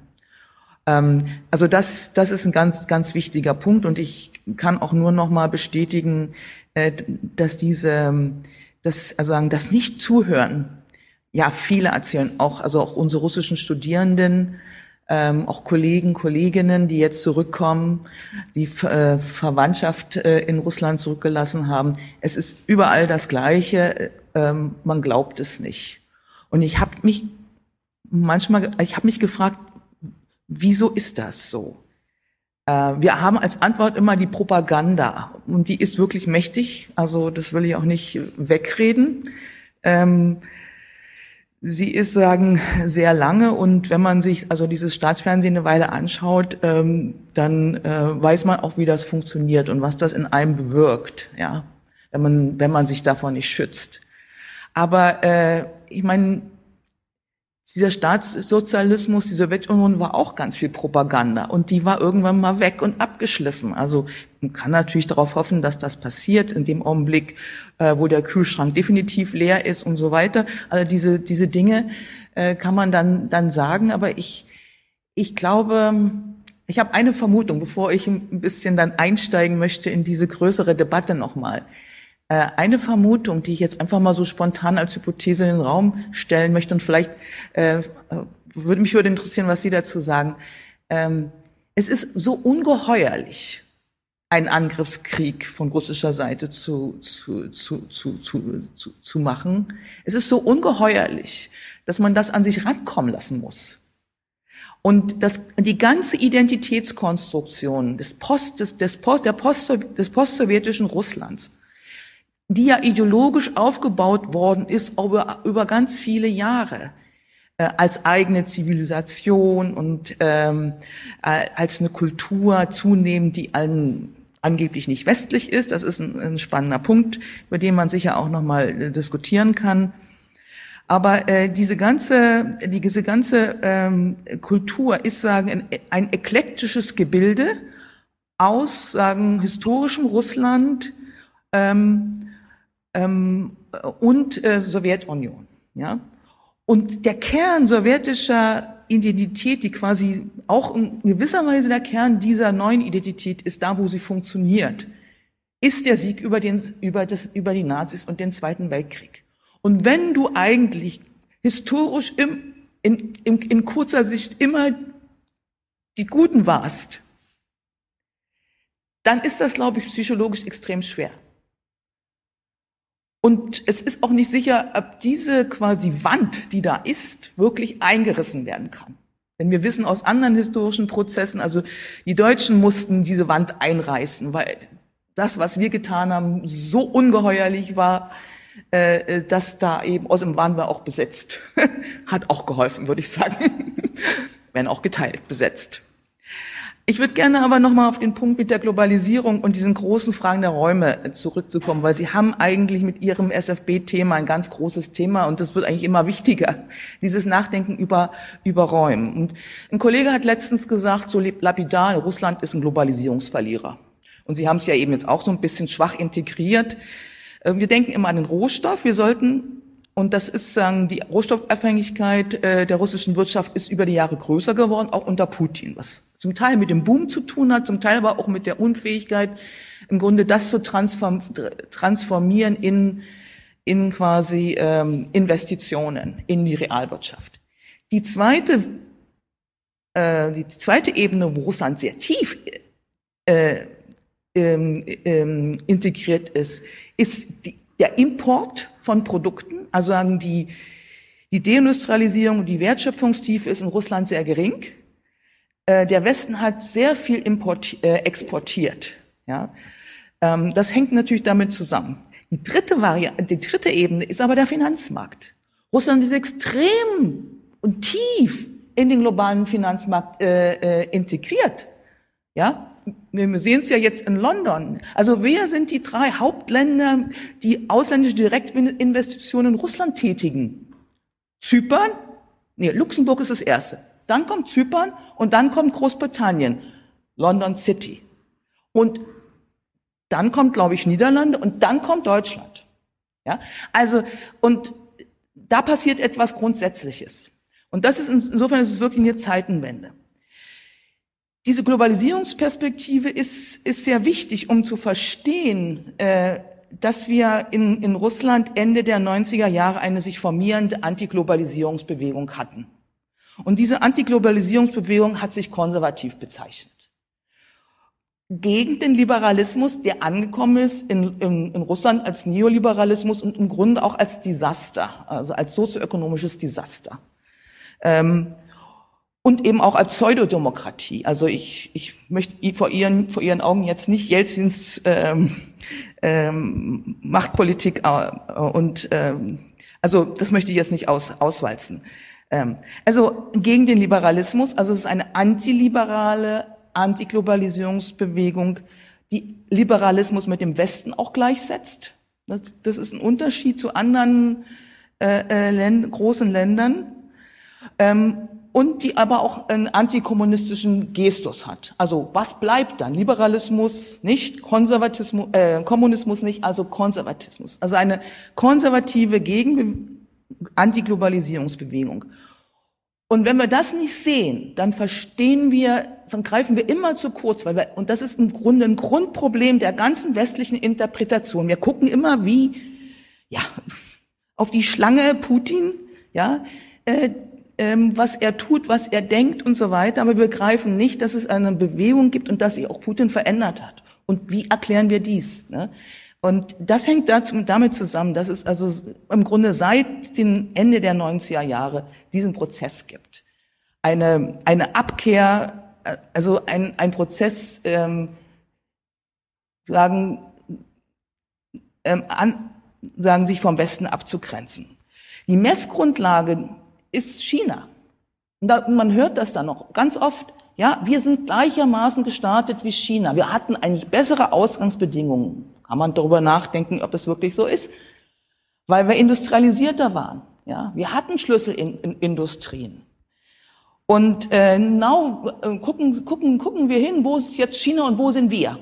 Ähm, also das, das ist ein ganz, ganz wichtiger Punkt und ich kann auch nur noch mal bestätigen, äh, dass diese, das, also sagen, das Nicht-Zuhören ja, viele erzählen auch, also auch unsere russischen Studierenden, ähm, auch Kollegen, Kolleginnen, die jetzt zurückkommen, die äh, Verwandtschaft äh, in Russland zurückgelassen haben. Es ist überall das Gleiche. Ähm, man glaubt es nicht. Und ich habe mich manchmal, ich habe mich gefragt, wieso ist das so? Äh, wir haben als Antwort immer die Propaganda und die ist wirklich mächtig. Also das will ich auch nicht wegreden. Ähm, Sie ist sagen sehr lange und wenn man sich also dieses Staatsfernsehen eine Weile anschaut, ähm, dann äh, weiß man auch, wie das funktioniert und was das in einem bewirkt, ja, wenn man wenn man sich davon nicht schützt. Aber äh, ich meine, dieser Staatssozialismus, die Sowjetunion war auch ganz viel Propaganda und die war irgendwann mal weg und abgeschliffen. Also man kann natürlich darauf hoffen, dass das passiert in dem Augenblick, äh, wo der Kühlschrank definitiv leer ist und so weiter. Also diese, diese Dinge äh, kann man dann, dann sagen, aber ich, ich glaube, ich habe eine Vermutung, bevor ich ein bisschen dann einsteigen möchte in diese größere Debatte nochmal. Äh, eine Vermutung, die ich jetzt einfach mal so spontan als Hypothese in den Raum stellen möchte und vielleicht äh, würde mich würde interessieren, was Sie dazu sagen. Ähm, es ist so ungeheuerlich, einen Angriffskrieg von russischer Seite zu, zu, zu, zu, zu, zu, zu machen. Es ist so ungeheuerlich, dass man das an sich rankommen lassen muss. Und das, die ganze Identitätskonstruktion des Post, des, des Post, der Post, des postsowjetischen Russlands, die ja ideologisch aufgebaut worden ist über, über ganz viele Jahre, äh, als eigene Zivilisation und ähm, äh, als eine Kultur zunehmend, die allen angeblich nicht westlich ist. Das ist ein, ein spannender Punkt, über den man sicher auch noch mal äh, diskutieren kann. Aber äh, diese ganze, diese ganze ähm, Kultur ist sagen ein, ein eklektisches Gebilde aus sagen historischem Russland ähm, ähm, und äh, Sowjetunion. Ja, und der Kern sowjetischer Identität, die quasi auch in gewisser Weise der Kern dieser neuen Identität ist, da wo sie funktioniert, ist der Sieg über, den, über, das, über die Nazis und den Zweiten Weltkrieg. Und wenn du eigentlich historisch im, in, in, in kurzer Sicht immer die Guten warst, dann ist das, glaube ich, psychologisch extrem schwer. Und es ist auch nicht sicher, ob diese quasi Wand, die da ist, wirklich eingerissen werden kann. Denn wir wissen aus anderen historischen Prozessen, also die Deutschen mussten diese Wand einreißen, weil das, was wir getan haben, so ungeheuerlich war, äh, äh, dass da eben, außerdem waren wir auch besetzt. Hat auch geholfen, würde ich sagen. Werden auch geteilt, besetzt. Ich würde gerne aber nochmal auf den Punkt mit der Globalisierung und diesen großen Fragen der Räume zurückzukommen, weil Sie haben eigentlich mit Ihrem SFB-Thema ein ganz großes Thema und das wird eigentlich immer wichtiger, dieses Nachdenken über, über Räume. Und ein Kollege hat letztens gesagt, so lapidar, Russland ist ein Globalisierungsverlierer. Und Sie haben es ja eben jetzt auch so ein bisschen schwach integriert. Äh, wir denken immer an den Rohstoff. Wir sollten, und das ist sagen, die Rohstoffabhängigkeit äh, der russischen Wirtschaft ist über die Jahre größer geworden, auch unter Putin, was zum Teil mit dem Boom zu tun hat, zum Teil aber auch mit der Unfähigkeit, im Grunde das zu transform transformieren in, in quasi ähm, Investitionen in die Realwirtschaft. Die zweite, äh, die zweite Ebene, wo Russland sehr tief äh, ähm, ähm, integriert ist, ist die, der Import von Produkten, also sagen die, die Deindustrialisierung und die Wertschöpfungstiefe ist in Russland sehr gering. Äh, der Westen hat sehr viel import, äh, exportiert. Ja, ähm, das hängt natürlich damit zusammen. Die dritte Variante, die dritte Ebene ist aber der Finanzmarkt. Russland ist extrem und tief in den globalen Finanzmarkt äh, äh, integriert. Ja, wir sehen es ja jetzt in London. Also wer sind die drei Hauptländer, die ausländische Direktinvestitionen in Russland tätigen? Zypern? Nee, Luxemburg ist das erste. Dann kommt Zypern und dann kommt Großbritannien, London City. Und dann kommt, glaube ich, Niederlande und dann kommt Deutschland. Ja, also, und da passiert etwas Grundsätzliches. Und das ist, insofern ist es wirklich eine Zeitenwende. Diese Globalisierungsperspektive ist, ist sehr wichtig, um zu verstehen, äh, dass wir in, in Russland Ende der 90er Jahre eine sich formierende Antiglobalisierungsbewegung hatten. Und diese Antiglobalisierungsbewegung hat sich konservativ bezeichnet. Gegen den Liberalismus, der angekommen ist in, in, in Russland als Neoliberalismus und im Grunde auch als Desaster, also als sozioökonomisches Desaster. Ähm, und eben auch als Pseudodemokratie. Also ich, ich möchte vor Ihren, vor Ihren Augen jetzt nicht Jelzins ähm, ähm, Machtpolitik äh, und ähm, also das möchte ich jetzt nicht aus, auswalzen. Ähm, also gegen den Liberalismus, also es ist eine antiliberale Antiglobalisierungsbewegung, die Liberalismus mit dem Westen auch gleichsetzt. Das, das ist ein Unterschied zu anderen äh, äh, Länd großen Ländern. Ähm, und die aber auch einen antikommunistischen Gestus hat. Also was bleibt dann? Liberalismus nicht, Konservatismus, äh, Kommunismus nicht, also Konservatismus. Also eine konservative Gegen Antiglobalisierungsbewegung. Und wenn wir das nicht sehen, dann verstehen wir, dann greifen wir immer zu kurz, weil wir, und das ist im Grunde ein Grundproblem der ganzen westlichen Interpretation. Wir gucken immer wie, ja, auf die Schlange Putin, ja, äh, was er tut, was er denkt und so weiter, aber wir begreifen nicht, dass es eine Bewegung gibt und dass sich auch Putin verändert hat. Und wie erklären wir dies? Ne? Und das hängt dazu, damit zusammen, dass es also im Grunde seit dem Ende der 90er Jahre diesen Prozess gibt. eine, eine Abkehr, äh, also ein, ein Prozess, ähm, sagen, ähm, an, sagen, sich vom Westen abzugrenzen. Die Messgrundlage ist China. Und da, man hört das dann noch ganz oft. Ja, wir sind gleichermaßen gestartet wie China. Wir hatten eigentlich bessere Ausgangsbedingungen. Kann man darüber nachdenken, ob es wirklich so ist, weil wir industrialisierter waren. Ja, wir hatten Schlüsselindustrien. Und now äh, gucken, gucken, gucken wir hin, wo ist jetzt China und wo sind wir?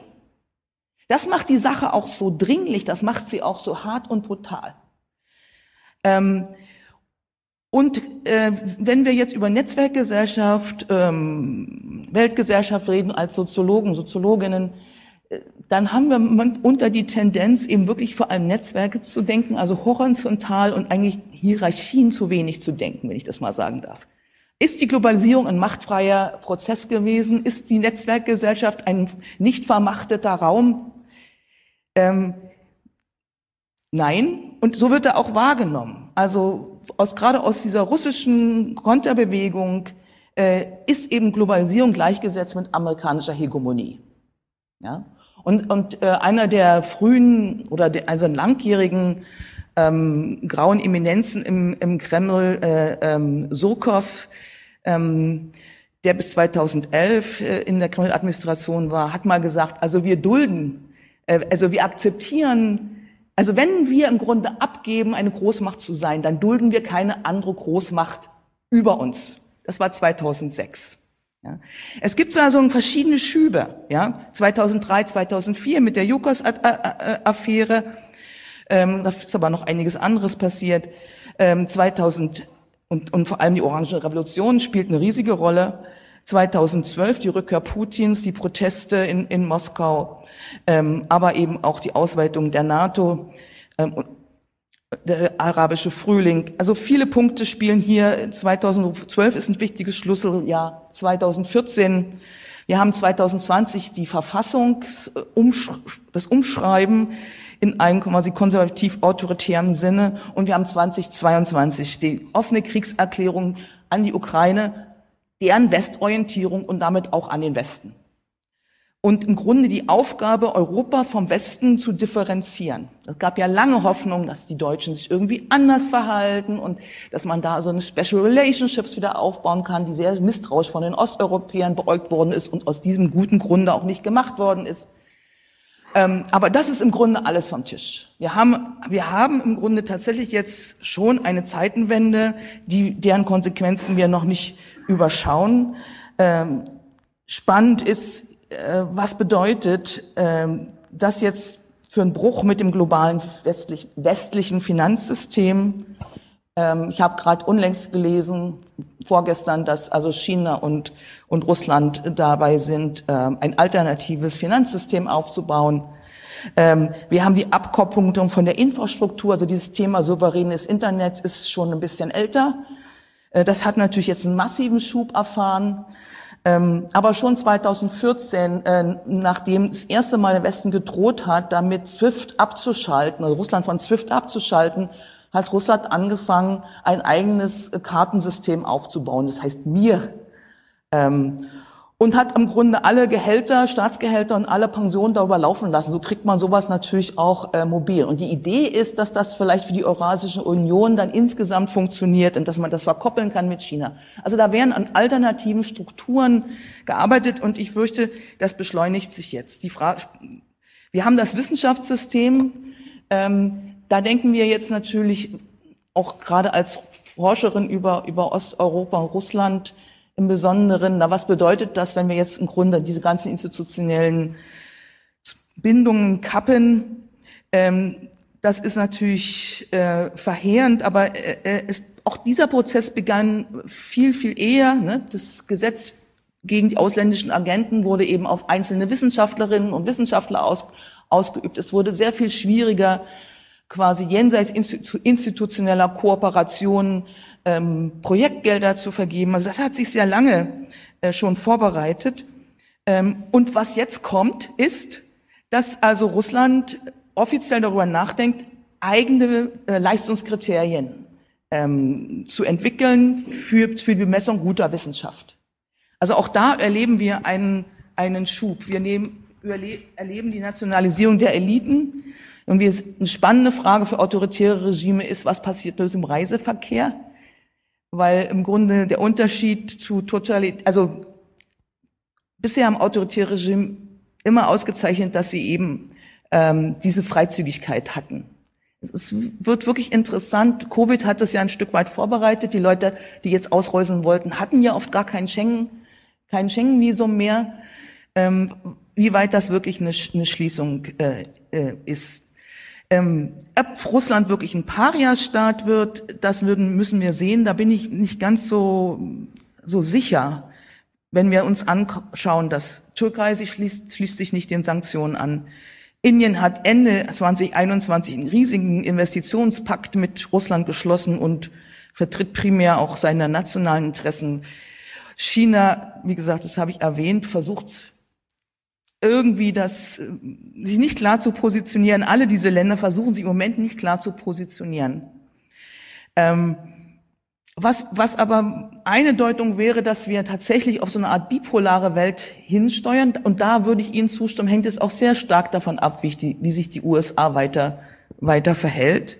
Das macht die Sache auch so dringlich, das macht sie auch so hart und brutal. Ähm, und äh, wenn wir jetzt über Netzwerkgesellschaft, ähm, Weltgesellschaft reden als Soziologen, Soziologinnen, äh, dann haben wir unter die Tendenz, eben wirklich vor allem Netzwerke zu denken, also horizontal und eigentlich Hierarchien zu wenig zu denken, wenn ich das mal sagen darf. Ist die Globalisierung ein machtfreier Prozess gewesen? Ist die Netzwerkgesellschaft ein nicht vermachteter Raum? Ähm, nein, und so wird er auch wahrgenommen. Also aus, gerade aus dieser russischen Konterbewegung äh, ist eben Globalisierung gleichgesetzt mit amerikanischer Hegemonie. Ja? Und, und äh, einer der frühen oder der, also langjährigen ähm, grauen Eminenzen im, im Kreml, äh, ähm, Surkov, ähm, der bis 2011 äh, in der Kreml-Administration war, hat mal gesagt, also wir dulden äh, also wir akzeptieren, also wenn wir im Grunde abgeben, eine Großmacht zu sein, dann dulden wir keine andere Großmacht über uns. Das war 2006. Ja. Es gibt also verschiedene Schübe. Ja. 2003, 2004 mit der Jukos-Affäre. Ähm, da ist aber noch einiges anderes passiert. Ähm, 2000 und, und vor allem die Orange Revolution spielt eine riesige Rolle. 2012 die Rückkehr Putins, die Proteste in, in Moskau, ähm, aber eben auch die Ausweitung der NATO, ähm, der arabische Frühling. Also viele Punkte spielen hier. 2012 ist ein wichtiges Schlüsseljahr. 2014 wir haben 2020 die Verfassung, das Umschreiben in einem quasi konservativ-autoritären Sinne und wir haben 2022 die offene Kriegserklärung an die Ukraine deren Westorientierung und damit auch an den Westen. Und im Grunde die Aufgabe, Europa vom Westen zu differenzieren. Es gab ja lange Hoffnung, dass die Deutschen sich irgendwie anders verhalten und dass man da so eine Special Relationships wieder aufbauen kann, die sehr misstrauisch von den Osteuropäern beäugt worden ist und aus diesem guten Grunde auch nicht gemacht worden ist. Ähm, aber das ist im Grunde alles vom Tisch. Wir haben, wir haben im Grunde tatsächlich jetzt schon eine Zeitenwende, die, deren Konsequenzen wir noch nicht überschauen. Ähm, spannend ist, äh, was bedeutet ähm, das jetzt für einen Bruch mit dem globalen westlich, westlichen Finanzsystem. Ähm, ich habe gerade unlängst gelesen, vorgestern, dass also China und, und Russland dabei sind, ähm, ein alternatives Finanzsystem aufzubauen. Ähm, wir haben die Abkopplung von der Infrastruktur, also dieses Thema souveränes Internet ist schon ein bisschen älter. Äh, das hat natürlich jetzt einen massiven Schub erfahren. Ähm, aber schon 2014, äh, nachdem das erste Mal der Westen gedroht hat, damit SWIFT abzuschalten, also Russland von SWIFT abzuschalten, hat Russland angefangen, ein eigenes Kartensystem aufzubauen. Das heißt MIR. Ähm, und hat im Grunde alle Gehälter, Staatsgehälter und alle Pensionen darüber laufen lassen. So kriegt man sowas natürlich auch äh, mobil. Und die Idee ist, dass das vielleicht für die Eurasische Union dann insgesamt funktioniert und dass man das verkoppeln kann mit China. Also da werden an alternativen Strukturen gearbeitet und ich fürchte, das beschleunigt sich jetzt. Die Frage, wir haben das Wissenschaftssystem, ähm, da denken wir jetzt natürlich auch gerade als Forscherin über, über Osteuropa und Russland im Besonderen, na, was bedeutet das, wenn wir jetzt im Grunde diese ganzen institutionellen Bindungen kappen? Ähm, das ist natürlich äh, verheerend, aber äh, äh, es, auch dieser Prozess begann viel, viel eher. Ne? Das Gesetz gegen die ausländischen Agenten wurde eben auf einzelne Wissenschaftlerinnen und Wissenschaftler aus, ausgeübt. Es wurde sehr viel schwieriger, quasi jenseits institutioneller Kooperationen ähm, Projektgelder zu vergeben. Also das hat sich sehr lange äh, schon vorbereitet. Ähm, und was jetzt kommt, ist, dass also Russland offiziell darüber nachdenkt, eigene äh, Leistungskriterien ähm, zu entwickeln für, für die Bemessung guter Wissenschaft. Also auch da erleben wir einen, einen Schub. Wir nehmen, erleben die Nationalisierung der Eliten. Und wie es eine spannende Frage für autoritäre Regime ist, was passiert mit dem Reiseverkehr? Weil im Grunde der Unterschied zu Totalität, also bisher haben autoritäre Regime immer ausgezeichnet, dass sie eben ähm, diese Freizügigkeit hatten. Es wird wirklich interessant. Covid hat das ja ein Stück weit vorbereitet. Die Leute, die jetzt ausreisen wollten, hatten ja oft gar kein Schengen, kein Schengen-Visum mehr. Ähm, wie weit das wirklich eine, eine Schließung äh, äh, ist. Ähm, ob Russland wirklich ein Paria-Staat wird, das würden, müssen wir sehen. Da bin ich nicht ganz so, so sicher. Wenn wir uns anschauen, dass Türkei sich schließt, schließt sich nicht den Sanktionen an. Indien hat Ende 2021 einen riesigen Investitionspakt mit Russland geschlossen und vertritt primär auch seine nationalen Interessen. China, wie gesagt, das habe ich erwähnt, versucht irgendwie das, sich nicht klar zu positionieren. Alle diese Länder versuchen sich im Moment nicht klar zu positionieren. Ähm, was, was aber eine Deutung wäre, dass wir tatsächlich auf so eine Art bipolare Welt hinsteuern. Und da würde ich Ihnen zustimmen, hängt es auch sehr stark davon ab, wie, die, wie sich die USA weiter, weiter verhält.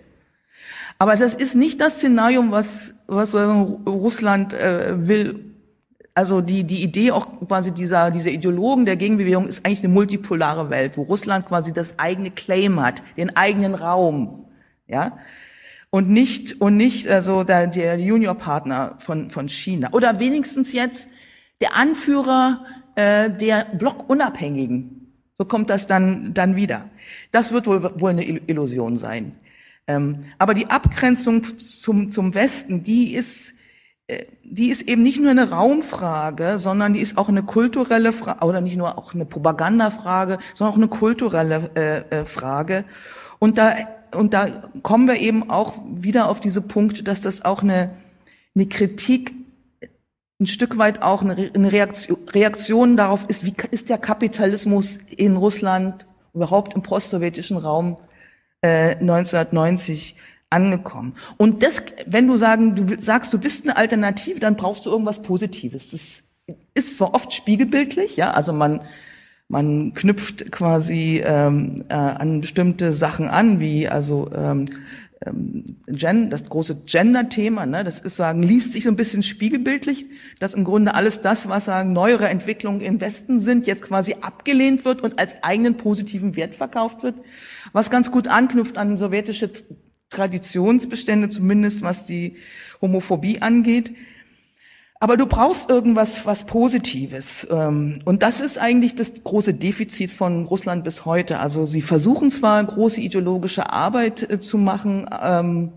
Aber das ist nicht das Szenarium, was, was Russland äh, will. Also die, die Idee auch quasi dieser, dieser Ideologen der Gegenbewegung ist eigentlich eine multipolare Welt, wo Russland quasi das eigene Claim hat, den eigenen Raum. Ja, und nicht und nicht also der, der Juniorpartner von von China oder wenigstens jetzt der Anführer äh, der Blockunabhängigen. So kommt das dann dann wieder. Das wird wohl wohl eine Illusion sein. Ähm, aber die Abgrenzung zum zum Westen, die ist die ist eben nicht nur eine Raumfrage, sondern die ist auch eine kulturelle Frage oder nicht nur auch eine Propagandafrage, sondern auch eine kulturelle äh, äh, Frage. Und da und da kommen wir eben auch wieder auf diese Punkte, dass das auch eine, eine Kritik ein Stück weit auch eine, Reaktion, Reaktion darauf ist, wie ist der Kapitalismus in Russland, überhaupt im postsowjetischen Raum äh, 1990 angekommen. Und das, wenn du sagen, du sagst, du bist eine Alternative, dann brauchst du irgendwas Positives. Das ist zwar oft spiegelbildlich, ja, also man man knüpft quasi ähm, äh, an bestimmte Sachen an, wie also ähm, ähm, Gen, das große Gender-Thema, ne, das ist sagen, liest sich so ein bisschen spiegelbildlich, dass im Grunde alles das, was sagen neuere Entwicklungen im Westen sind, jetzt quasi abgelehnt wird und als eigenen positiven Wert verkauft wird, was ganz gut anknüpft an sowjetische Traditionsbestände, zumindest was die Homophobie angeht. Aber du brauchst irgendwas, was Positives. Ähm, und das ist eigentlich das große Defizit von Russland bis heute. Also sie versuchen zwar große ideologische Arbeit äh, zu machen, ähm,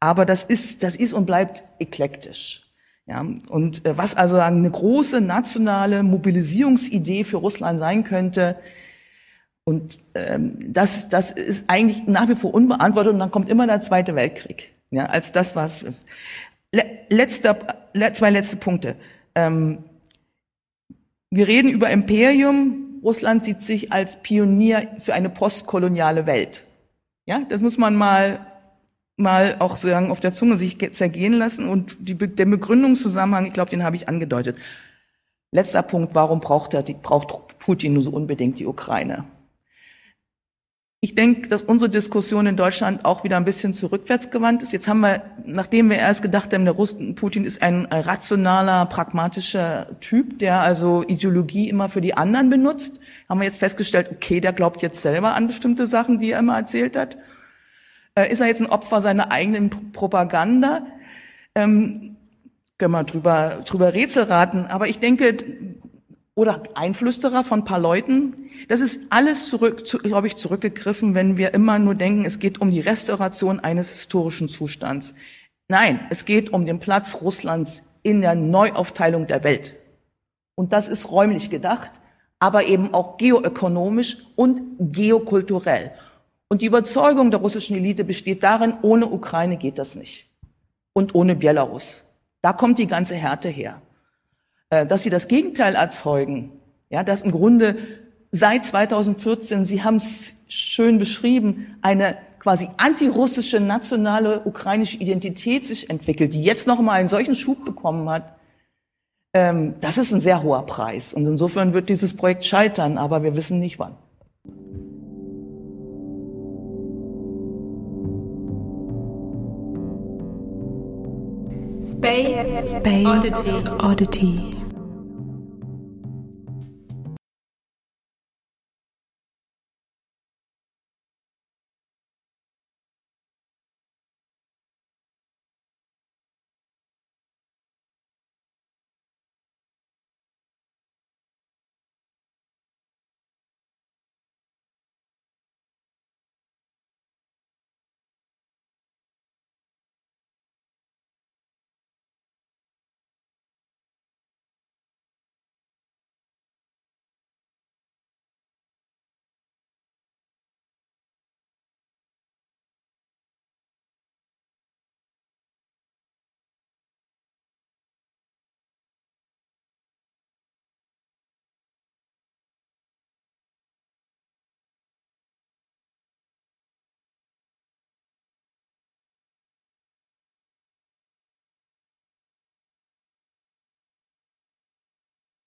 aber das ist, das ist und bleibt eklektisch. Ja, und äh, was also eine große nationale Mobilisierungsidee für Russland sein könnte, und ähm, das, das ist eigentlich nach wie vor unbeantwortet und dann kommt immer der Zweite Weltkrieg, ja, als das, was letzter, zwei letzte Punkte. Ähm, wir reden über Imperium. Russland sieht sich als Pionier für eine postkoloniale Welt. Ja, das muss man mal mal auch sagen auf der Zunge sich zergehen lassen und die, der Begründungszusammenhang, ich glaube, den habe ich angedeutet. Letzter Punkt: Warum braucht er, die, braucht Putin nur so unbedingt die Ukraine? Ich denke, dass unsere Diskussion in Deutschland auch wieder ein bisschen zurückwärtsgewandt ist. Jetzt haben wir, nachdem wir erst gedacht haben, der Russen, Putin ist ein rationaler, pragmatischer Typ, der also Ideologie immer für die anderen benutzt, haben wir jetzt festgestellt, okay, der glaubt jetzt selber an bestimmte Sachen, die er immer erzählt hat. Äh, ist er jetzt ein Opfer seiner eigenen Propaganda? Ähm, können wir drüber, drüber Rätsel raten. Aber ich denke, oder Einflüsterer von ein paar Leuten. Das ist alles zurück, zu, glaube ich, zurückgegriffen, wenn wir immer nur denken, es geht um die Restauration eines historischen Zustands. Nein, es geht um den Platz Russlands in der Neuaufteilung der Welt. Und das ist räumlich gedacht, aber eben auch geoökonomisch und geokulturell. Und die Überzeugung der russischen Elite besteht darin, ohne Ukraine geht das nicht. Und ohne Belarus. Da kommt die ganze Härte her. Äh, dass sie das Gegenteil erzeugen. Ja, dass im Grunde seit 2014, Sie haben es schön beschrieben, eine quasi antirussische nationale ukrainische Identität sich entwickelt, die jetzt noch mal einen solchen Schub bekommen hat, ähm, das ist ein sehr hoher Preis. Und insofern wird dieses Projekt scheitern, aber wir wissen nicht wann. Space, Space Oddity. Oddity.